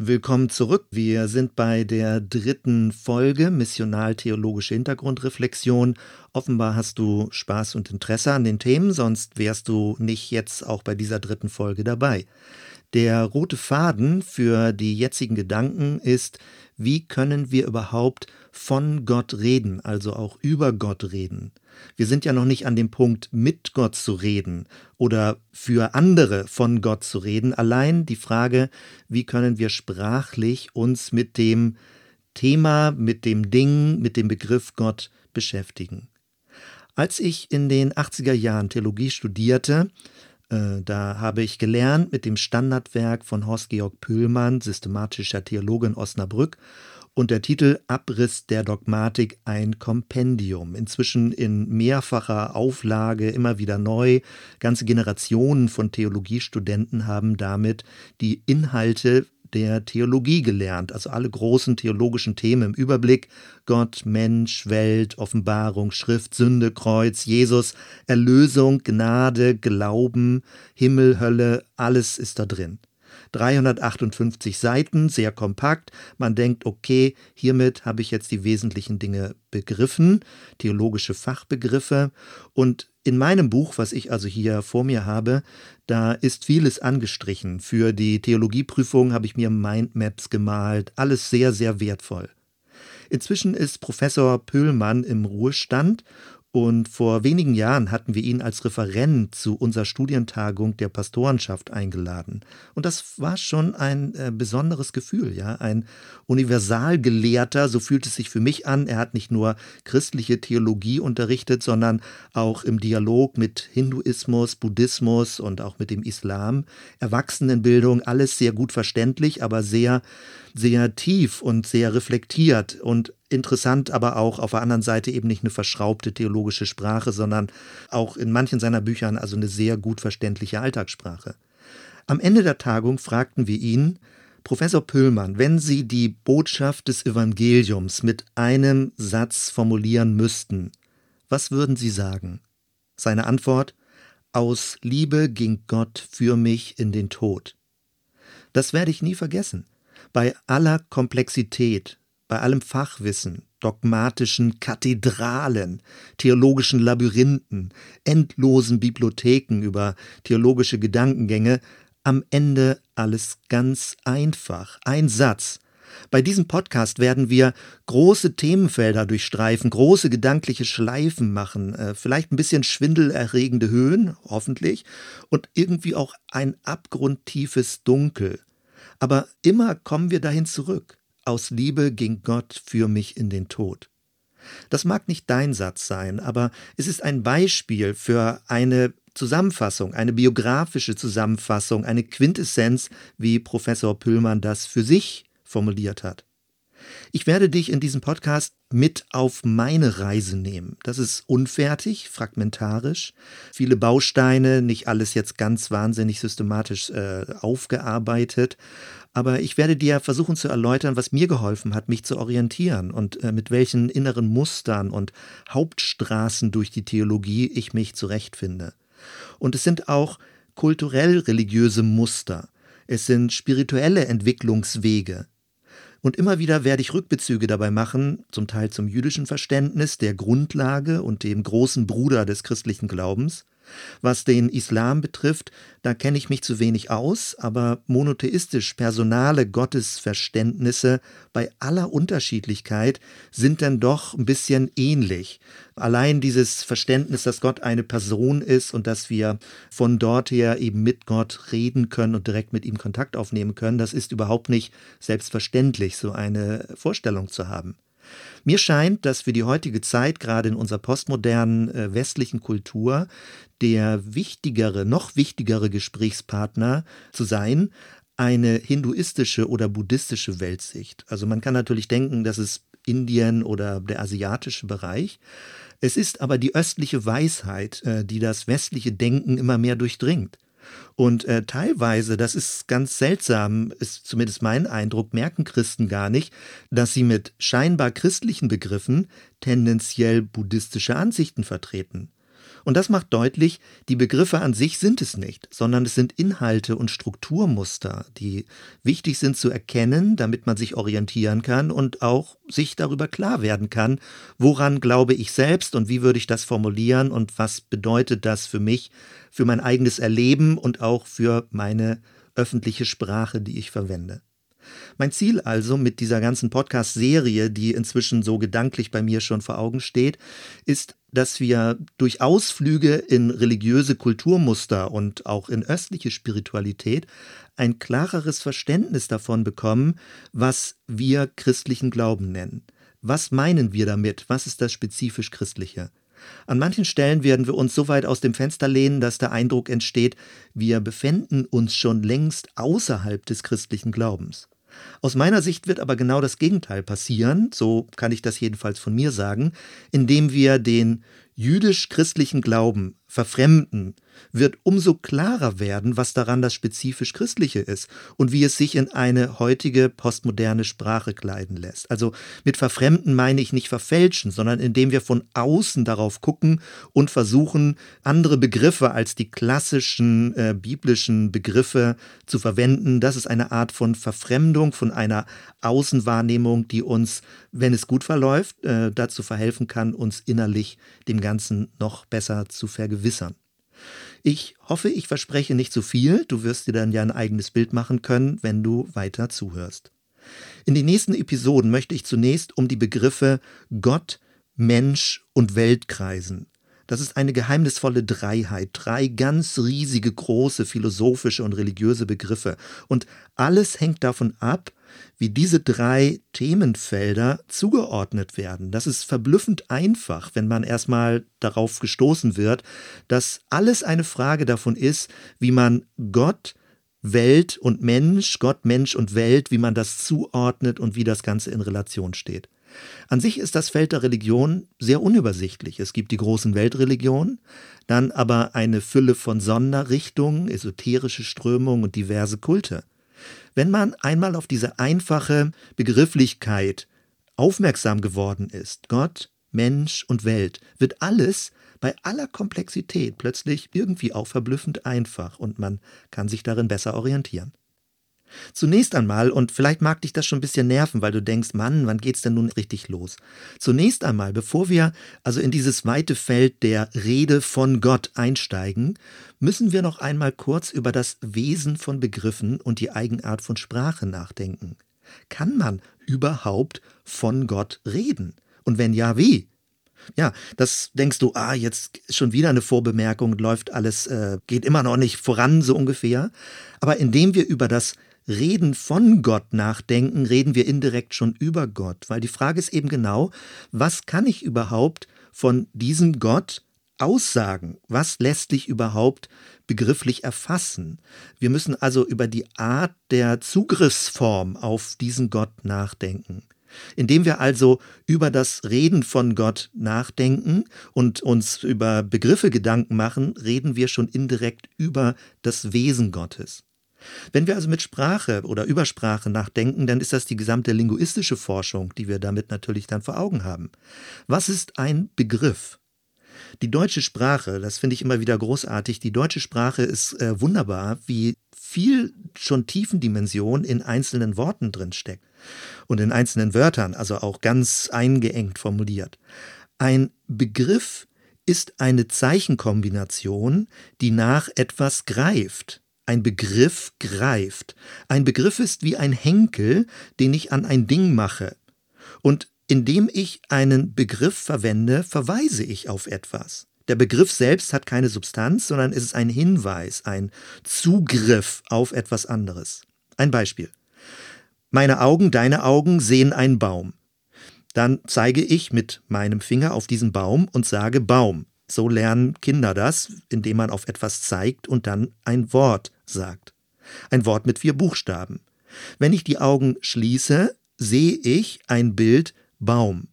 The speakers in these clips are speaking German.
Willkommen zurück. Wir sind bei der dritten Folge Missional-Theologische Hintergrundreflexion. Offenbar hast du Spaß und Interesse an den Themen, sonst wärst du nicht jetzt auch bei dieser dritten Folge dabei. Der rote Faden für die jetzigen Gedanken ist, wie können wir überhaupt von Gott reden, also auch über Gott reden. Wir sind ja noch nicht an dem Punkt, mit Gott zu reden oder für andere von Gott zu reden. Allein die Frage, wie können wir sprachlich uns mit dem Thema, mit dem Ding, mit dem Begriff Gott beschäftigen. Als ich in den 80er Jahren Theologie studierte, äh, da habe ich gelernt mit dem Standardwerk von Horst-Georg Pühlmann, systematischer Theologe in Osnabrück, und der Titel Abriss der Dogmatik ein Kompendium. Inzwischen in mehrfacher Auflage, immer wieder neu. Ganze Generationen von Theologiestudenten haben damit die Inhalte der Theologie gelernt, also alle großen theologischen Themen im Überblick Gott, Mensch, Welt, Offenbarung, Schrift, Sünde, Kreuz, Jesus, Erlösung, Gnade, Glauben, Himmel, Hölle, alles ist da drin. 358 Seiten, sehr kompakt. Man denkt, okay, hiermit habe ich jetzt die wesentlichen Dinge begriffen, theologische Fachbegriffe. Und in meinem Buch, was ich also hier vor mir habe, da ist vieles angestrichen. Für die Theologieprüfung habe ich mir Mindmaps gemalt, alles sehr, sehr wertvoll. Inzwischen ist Professor Pöhlmann im Ruhestand und vor wenigen Jahren hatten wir ihn als Referent zu unserer Studientagung der Pastorenschaft eingeladen. Und das war schon ein äh, besonderes Gefühl, ja. Ein Universalgelehrter, so fühlt es sich für mich an. Er hat nicht nur christliche Theologie unterrichtet, sondern auch im Dialog mit Hinduismus, Buddhismus und auch mit dem Islam. Erwachsenenbildung, alles sehr gut verständlich, aber sehr, sehr tief und sehr reflektiert und interessant, aber auch auf der anderen Seite eben nicht eine verschraubte theologische Sprache, sondern auch in manchen seiner Büchern also eine sehr gut verständliche Alltagssprache. Am Ende der Tagung fragten wir ihn, Professor Püllmann, wenn Sie die Botschaft des Evangeliums mit einem Satz formulieren müssten, was würden Sie sagen? Seine Antwort Aus Liebe ging Gott für mich in den Tod. Das werde ich nie vergessen. Bei aller Komplexität, bei allem Fachwissen, dogmatischen Kathedralen, theologischen Labyrinthen, endlosen Bibliotheken über theologische Gedankengänge, am Ende alles ganz einfach. Ein Satz. Bei diesem Podcast werden wir große Themenfelder durchstreifen, große gedankliche Schleifen machen, äh, vielleicht ein bisschen schwindelerregende Höhen, hoffentlich, und irgendwie auch ein abgrundtiefes Dunkel. Aber immer kommen wir dahin zurück. Aus Liebe ging Gott für mich in den Tod. Das mag nicht dein Satz sein, aber es ist ein Beispiel für eine Zusammenfassung, eine biografische Zusammenfassung, eine Quintessenz, wie Professor Püllmann das für sich formuliert hat. Ich werde dich in diesem Podcast mit auf meine Reise nehmen. Das ist unfertig, fragmentarisch, viele Bausteine, nicht alles jetzt ganz wahnsinnig systematisch äh, aufgearbeitet. Aber ich werde dir versuchen zu erläutern, was mir geholfen hat, mich zu orientieren und äh, mit welchen inneren Mustern und Hauptstraßen durch die Theologie ich mich zurechtfinde. Und es sind auch kulturell religiöse Muster. Es sind spirituelle Entwicklungswege, und immer wieder werde ich Rückbezüge dabei machen, zum Teil zum jüdischen Verständnis der Grundlage und dem großen Bruder des christlichen Glaubens, was den Islam betrifft, da kenne ich mich zu wenig aus, aber monotheistisch personale Gottesverständnisse bei aller Unterschiedlichkeit sind dann doch ein bisschen ähnlich. Allein dieses Verständnis, dass Gott eine Person ist und dass wir von dort her eben mit Gott reden können und direkt mit ihm Kontakt aufnehmen können, das ist überhaupt nicht selbstverständlich, so eine Vorstellung zu haben. Mir scheint, dass für die heutige Zeit, gerade in unserer postmodernen äh, westlichen Kultur, der wichtigere, noch wichtigere Gesprächspartner zu sein, eine hinduistische oder buddhistische Weltsicht. Also man kann natürlich denken, dass es Indien oder der asiatische Bereich. Es ist aber die östliche Weisheit, äh, die das westliche Denken immer mehr durchdringt. Und äh, teilweise, das ist ganz seltsam, ist zumindest mein Eindruck, merken Christen gar nicht, dass sie mit scheinbar christlichen Begriffen tendenziell buddhistische Ansichten vertreten. Und das macht deutlich, die Begriffe an sich sind es nicht, sondern es sind Inhalte und Strukturmuster, die wichtig sind zu erkennen, damit man sich orientieren kann und auch sich darüber klar werden kann, woran glaube ich selbst und wie würde ich das formulieren und was bedeutet das für mich, für mein eigenes Erleben und auch für meine öffentliche Sprache, die ich verwende. Mein Ziel also mit dieser ganzen Podcast-Serie, die inzwischen so gedanklich bei mir schon vor Augen steht, ist, dass wir durch Ausflüge in religiöse Kulturmuster und auch in östliche Spiritualität ein klareres Verständnis davon bekommen, was wir christlichen Glauben nennen. Was meinen wir damit? Was ist das spezifisch Christliche? An manchen Stellen werden wir uns so weit aus dem Fenster lehnen, dass der Eindruck entsteht, wir befänden uns schon längst außerhalb des christlichen Glaubens. Aus meiner Sicht wird aber genau das Gegenteil passieren, so kann ich das jedenfalls von mir sagen, indem wir den jüdisch-christlichen Glauben verfremden, wird umso klarer werden, was daran das spezifisch Christliche ist und wie es sich in eine heutige postmoderne Sprache kleiden lässt. Also mit verfremden meine ich nicht verfälschen, sondern indem wir von außen darauf gucken und versuchen, andere Begriffe als die klassischen äh, biblischen Begriffe zu verwenden. Das ist eine Art von Verfremdung, von einer Außenwahrnehmung, die uns, wenn es gut verläuft, äh, dazu verhelfen kann, uns innerlich dem Ganzen noch besser zu vergewissern. Ich hoffe, ich verspreche nicht zu viel. Du wirst dir dann ja ein eigenes Bild machen können, wenn du weiter zuhörst. In den nächsten Episoden möchte ich zunächst um die Begriffe Gott, Mensch und Welt kreisen. Das ist eine geheimnisvolle Dreiheit, drei ganz riesige, große philosophische und religiöse Begriffe. Und alles hängt davon ab, wie diese drei Themenfelder zugeordnet werden. Das ist verblüffend einfach, wenn man erstmal darauf gestoßen wird, dass alles eine Frage davon ist, wie man Gott, Welt und Mensch, Gott, Mensch und Welt, wie man das zuordnet und wie das Ganze in Relation steht. An sich ist das Feld der Religion sehr unübersichtlich. Es gibt die großen Weltreligionen, dann aber eine Fülle von Sonderrichtungen, esoterische Strömungen und diverse Kulte. Wenn man einmal auf diese einfache Begrifflichkeit aufmerksam geworden ist, Gott, Mensch und Welt, wird alles bei aller Komplexität plötzlich irgendwie auch verblüffend einfach und man kann sich darin besser orientieren. Zunächst einmal, und vielleicht mag dich das schon ein bisschen nerven, weil du denkst, Mann, wann geht's denn nun richtig los? Zunächst einmal, bevor wir also in dieses weite Feld der Rede von Gott einsteigen, müssen wir noch einmal kurz über das Wesen von Begriffen und die Eigenart von Sprache nachdenken. Kann man überhaupt von Gott reden? Und wenn ja, wie? Ja, das denkst du, ah, jetzt schon wieder eine Vorbemerkung, läuft alles, äh, geht immer noch nicht voran, so ungefähr. Aber indem wir über das Reden von Gott nachdenken, reden wir indirekt schon über Gott, weil die Frage ist eben genau, was kann ich überhaupt von diesem Gott aussagen? Was lässt sich überhaupt begrifflich erfassen? Wir müssen also über die Art der Zugriffsform auf diesen Gott nachdenken. Indem wir also über das Reden von Gott nachdenken und uns über Begriffe Gedanken machen, reden wir schon indirekt über das Wesen Gottes. Wenn wir also mit Sprache oder Übersprache nachdenken, dann ist das die gesamte linguistische Forschung, die wir damit natürlich dann vor Augen haben. Was ist ein Begriff? Die deutsche Sprache, das finde ich immer wieder großartig, die deutsche Sprache ist äh, wunderbar, wie viel schon Tiefendimension in einzelnen Worten drin steckt und in einzelnen Wörtern, also auch ganz eingeengt formuliert. Ein Begriff ist eine Zeichenkombination, die nach etwas greift ein Begriff greift. Ein Begriff ist wie ein Henkel, den ich an ein Ding mache. Und indem ich einen Begriff verwende, verweise ich auf etwas. Der Begriff selbst hat keine Substanz, sondern es ist ein Hinweis, ein Zugriff auf etwas anderes. Ein Beispiel. Meine Augen, deine Augen sehen einen Baum. Dann zeige ich mit meinem Finger auf diesen Baum und sage Baum. So lernen Kinder das, indem man auf etwas zeigt und dann ein Wort sagt. Ein Wort mit vier Buchstaben. Wenn ich die Augen schließe, sehe ich ein Bild Baum.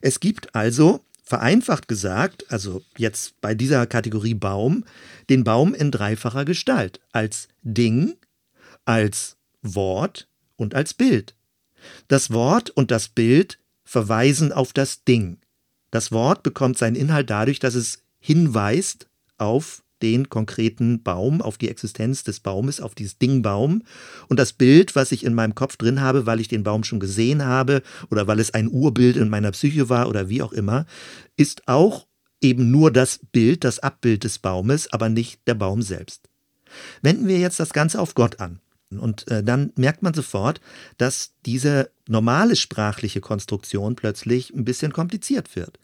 Es gibt also, vereinfacht gesagt, also jetzt bei dieser Kategorie Baum, den Baum in dreifacher Gestalt, als Ding, als Wort und als Bild. Das Wort und das Bild verweisen auf das Ding. Das Wort bekommt seinen Inhalt dadurch, dass es hinweist auf den konkreten Baum, auf die Existenz des Baumes, auf dieses Ding Baum. Und das Bild, was ich in meinem Kopf drin habe, weil ich den Baum schon gesehen habe oder weil es ein Urbild in meiner Psyche war oder wie auch immer, ist auch eben nur das Bild, das Abbild des Baumes, aber nicht der Baum selbst. Wenden wir jetzt das Ganze auf Gott an. Und äh, dann merkt man sofort, dass diese normale sprachliche Konstruktion plötzlich ein bisschen kompliziert wird.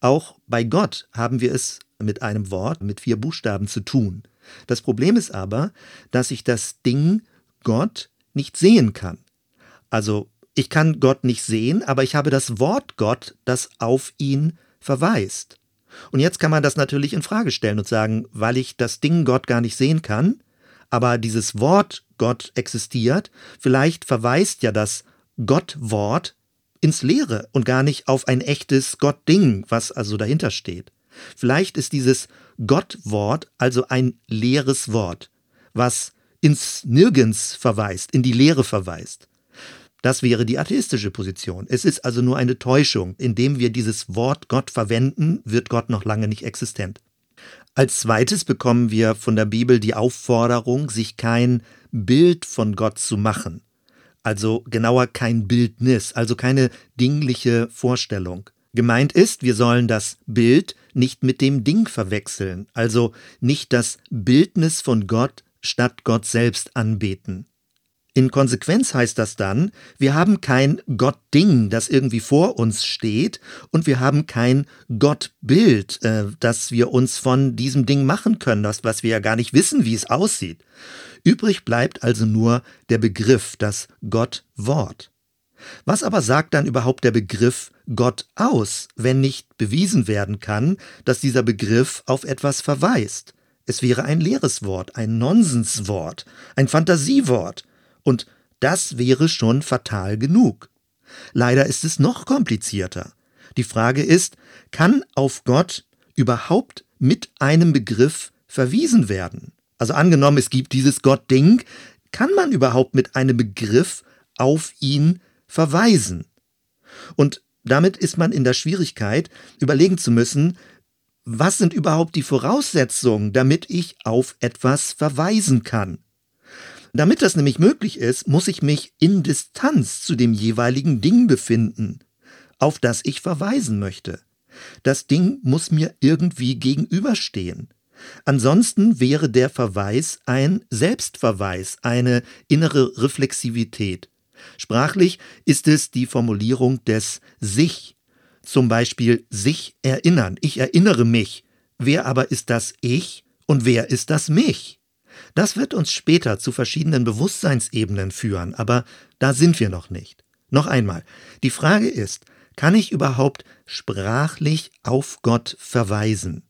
Auch bei Gott haben wir es mit einem Wort mit vier Buchstaben zu tun. Das Problem ist aber, dass ich das Ding Gott nicht sehen kann. Also ich kann Gott nicht sehen, aber ich habe das Wort Gott, das auf ihn verweist. Und jetzt kann man das natürlich in Frage stellen und sagen, weil ich das Ding Gott gar nicht sehen kann, aber dieses Wort Gott existiert, vielleicht verweist ja das Gottwort ins Leere und gar nicht auf ein echtes Gottding, was also dahinter steht. Vielleicht ist dieses Gottwort also ein leeres Wort, was ins Nirgends verweist, in die Leere verweist. Das wäre die atheistische Position. Es ist also nur eine Täuschung. Indem wir dieses Wort Gott verwenden, wird Gott noch lange nicht existent. Als zweites bekommen wir von der Bibel die Aufforderung, sich kein Bild von Gott zu machen. Also genauer kein Bildnis, also keine dingliche Vorstellung. Gemeint ist, wir sollen das Bild nicht mit dem Ding verwechseln, also nicht das Bildnis von Gott statt Gott selbst anbeten. In Konsequenz heißt das dann, wir haben kein Gottding, das irgendwie vor uns steht, und wir haben kein Gottbild, äh, das wir uns von diesem Ding machen können, das, was wir ja gar nicht wissen, wie es aussieht. Übrig bleibt also nur der Begriff, das Gottwort. Was aber sagt dann überhaupt der Begriff Gott aus, wenn nicht bewiesen werden kann, dass dieser Begriff auf etwas verweist? Es wäre ein leeres Wort, ein Nonsenswort, ein Fantasiewort, und das wäre schon fatal genug. Leider ist es noch komplizierter. Die Frage ist, kann auf Gott überhaupt mit einem Begriff verwiesen werden? Also angenommen, es gibt dieses Gott-Ding, kann man überhaupt mit einem Begriff auf ihn verweisen? Und damit ist man in der Schwierigkeit, überlegen zu müssen, was sind überhaupt die Voraussetzungen, damit ich auf etwas verweisen kann? Damit das nämlich möglich ist, muss ich mich in Distanz zu dem jeweiligen Ding befinden, auf das ich verweisen möchte. Das Ding muss mir irgendwie gegenüberstehen. Ansonsten wäre der Verweis ein Selbstverweis, eine innere Reflexivität. Sprachlich ist es die Formulierung des sich, zum Beispiel sich erinnern. Ich erinnere mich. Wer aber ist das Ich und wer ist das mich? Das wird uns später zu verschiedenen Bewusstseinsebenen führen, aber da sind wir noch nicht. Noch einmal, die Frage ist, kann ich überhaupt sprachlich auf Gott verweisen?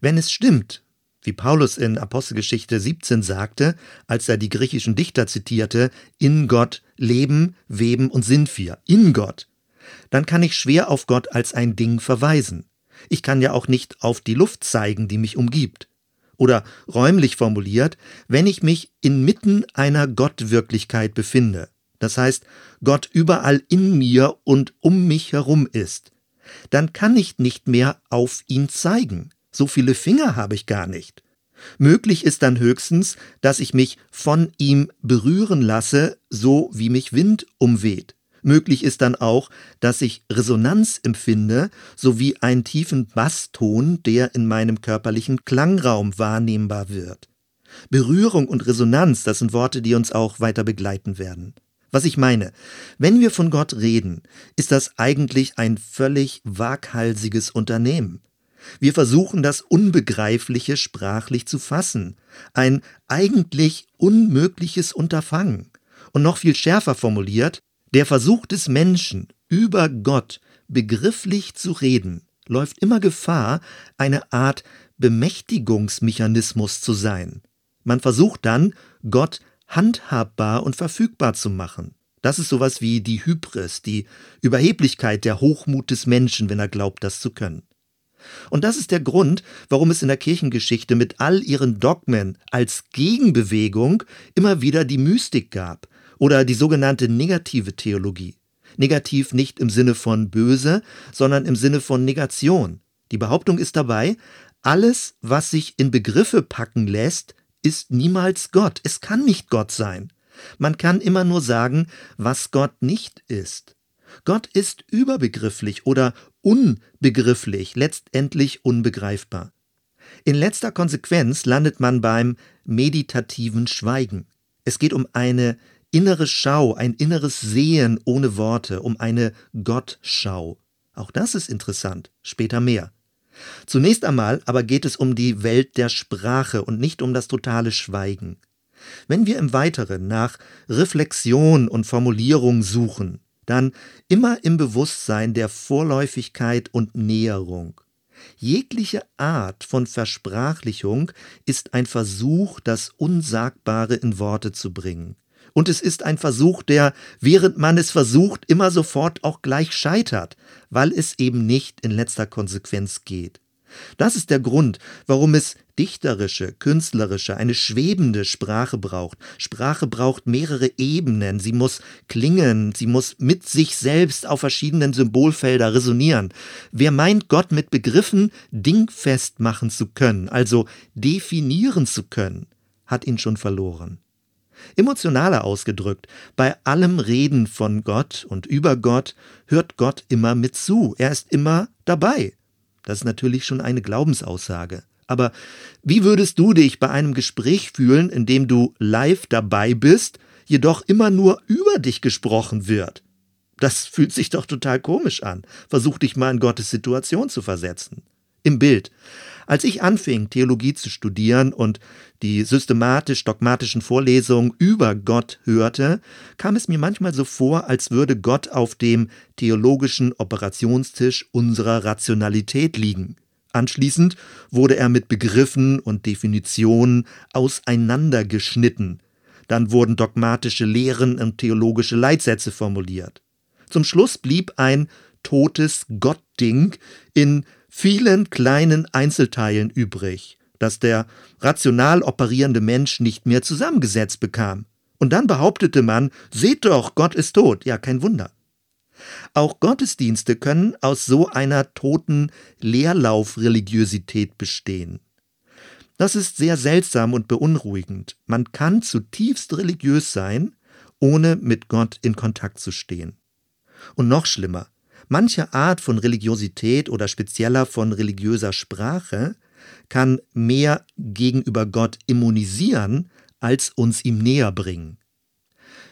Wenn es stimmt, wie Paulus in Apostelgeschichte 17 sagte, als er die griechischen Dichter zitierte, in Gott leben, weben und sind wir, in Gott, dann kann ich schwer auf Gott als ein Ding verweisen. Ich kann ja auch nicht auf die Luft zeigen, die mich umgibt. Oder räumlich formuliert, wenn ich mich inmitten einer Gottwirklichkeit befinde, das heißt Gott überall in mir und um mich herum ist, dann kann ich nicht mehr auf ihn zeigen. So viele Finger habe ich gar nicht. Möglich ist dann höchstens, dass ich mich von ihm berühren lasse, so wie mich Wind umweht. Möglich ist dann auch, dass ich Resonanz empfinde, sowie einen tiefen Basston, der in meinem körperlichen Klangraum wahrnehmbar wird. Berührung und Resonanz, das sind Worte, die uns auch weiter begleiten werden. Was ich meine, wenn wir von Gott reden, ist das eigentlich ein völlig waghalsiges Unternehmen. Wir versuchen das Unbegreifliche sprachlich zu fassen, ein eigentlich unmögliches Unterfangen. Und noch viel schärfer formuliert, der Versuch des Menschen, über Gott begrifflich zu reden, läuft immer Gefahr, eine Art Bemächtigungsmechanismus zu sein. Man versucht dann, Gott handhabbar und verfügbar zu machen. Das ist sowas wie die Hybris, die Überheblichkeit, der Hochmut des Menschen, wenn er glaubt, das zu können. Und das ist der Grund, warum es in der Kirchengeschichte mit all ihren Dogmen als Gegenbewegung immer wieder die Mystik gab, oder die sogenannte negative Theologie. Negativ nicht im Sinne von böse, sondern im Sinne von Negation. Die Behauptung ist dabei, Alles, was sich in Begriffe packen lässt, ist niemals Gott. Es kann nicht Gott sein. Man kann immer nur sagen, was Gott nicht ist. Gott ist überbegrifflich oder unbegrifflich, letztendlich unbegreifbar. In letzter Konsequenz landet man beim meditativen Schweigen. Es geht um eine innere Schau, ein inneres Sehen ohne Worte, um eine Gottschau. Auch das ist interessant, später mehr. Zunächst einmal aber geht es um die Welt der Sprache und nicht um das totale Schweigen. Wenn wir im Weiteren nach Reflexion und Formulierung suchen, dann immer im Bewusstsein der Vorläufigkeit und Näherung. Jegliche Art von Versprachlichung ist ein Versuch, das Unsagbare in Worte zu bringen. Und es ist ein Versuch, der, während man es versucht, immer sofort auch gleich scheitert, weil es eben nicht in letzter Konsequenz geht. Das ist der Grund, warum es dichterische, künstlerische, eine schwebende Sprache braucht. Sprache braucht mehrere Ebenen. Sie muss klingen, sie muss mit sich selbst auf verschiedenen Symbolfelder resonieren. Wer meint, Gott mit Begriffen dingfest machen zu können, also definieren zu können, hat ihn schon verloren. Emotionaler ausgedrückt, bei allem Reden von Gott und über Gott hört Gott immer mit zu. Er ist immer dabei. Das ist natürlich schon eine Glaubensaussage. Aber wie würdest du dich bei einem Gespräch fühlen, in dem du live dabei bist, jedoch immer nur über dich gesprochen wird? Das fühlt sich doch total komisch an. Versuch dich mal in Gottes Situation zu versetzen. Im Bild. Als ich anfing, Theologie zu studieren und die systematisch-dogmatischen Vorlesungen über Gott hörte, kam es mir manchmal so vor, als würde Gott auf dem theologischen Operationstisch unserer Rationalität liegen. Anschließend wurde er mit Begriffen und Definitionen auseinandergeschnitten. Dann wurden dogmatische Lehren und theologische Leitsätze formuliert. Zum Schluss blieb ein totes Gottding in vielen kleinen Einzelteilen übrig, das der rational operierende Mensch nicht mehr zusammengesetzt bekam. Und dann behauptete man, seht doch, Gott ist tot. Ja, kein Wunder. Auch Gottesdienste können aus so einer toten Leerlaufreligiosität bestehen. Das ist sehr seltsam und beunruhigend. Man kann zutiefst religiös sein, ohne mit Gott in Kontakt zu stehen. Und noch schlimmer, Manche Art von Religiosität oder spezieller von religiöser Sprache kann mehr gegenüber Gott immunisieren, als uns ihm näher bringen.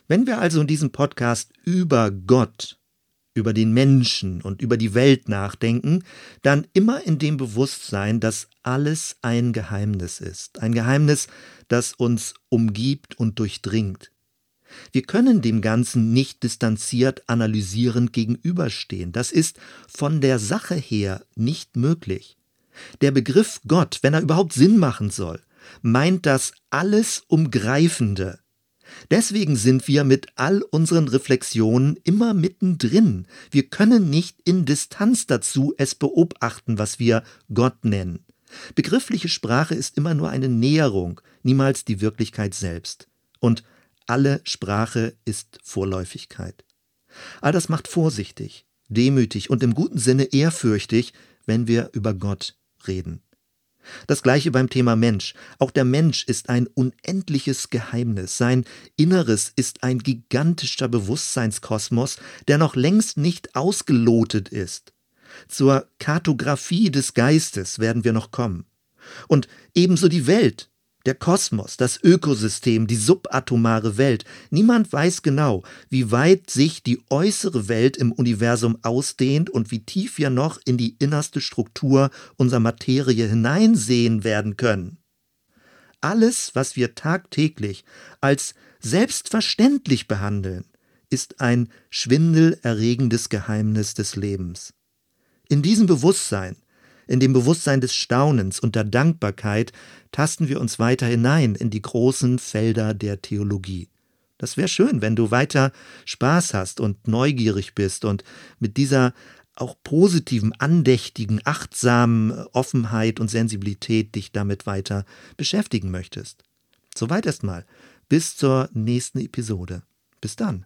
Wenn wir also in diesem Podcast über Gott, über den Menschen und über die Welt nachdenken, dann immer in dem Bewusstsein, dass alles ein Geheimnis ist, ein Geheimnis, das uns umgibt und durchdringt. Wir können dem Ganzen nicht distanziert analysierend gegenüberstehen. Das ist von der Sache her nicht möglich. Der Begriff Gott, wenn er überhaupt Sinn machen soll, meint das alles Umgreifende. Deswegen sind wir mit all unseren Reflexionen immer mittendrin. Wir können nicht in Distanz dazu es beobachten, was wir Gott nennen. Begriffliche Sprache ist immer nur eine Näherung, niemals die Wirklichkeit selbst. Und alle Sprache ist Vorläufigkeit. All das macht vorsichtig, demütig und im guten Sinne ehrfürchtig, wenn wir über Gott reden. Das gleiche beim Thema Mensch. Auch der Mensch ist ein unendliches Geheimnis. Sein Inneres ist ein gigantischer Bewusstseinskosmos, der noch längst nicht ausgelotet ist. Zur Kartographie des Geistes werden wir noch kommen. Und ebenso die Welt der Kosmos, das Ökosystem, die subatomare Welt. Niemand weiß genau, wie weit sich die äußere Welt im Universum ausdehnt und wie tief wir noch in die innerste Struktur unserer Materie hineinsehen werden können. Alles, was wir tagtäglich als selbstverständlich behandeln, ist ein schwindelerregendes Geheimnis des Lebens. In diesem Bewusstsein in dem Bewusstsein des Staunens und der Dankbarkeit tasten wir uns weiter hinein in die großen Felder der Theologie. Das wäre schön, wenn du weiter Spaß hast und neugierig bist und mit dieser auch positiven, andächtigen, achtsamen Offenheit und Sensibilität dich damit weiter beschäftigen möchtest. Soweit erstmal. Bis zur nächsten Episode. Bis dann.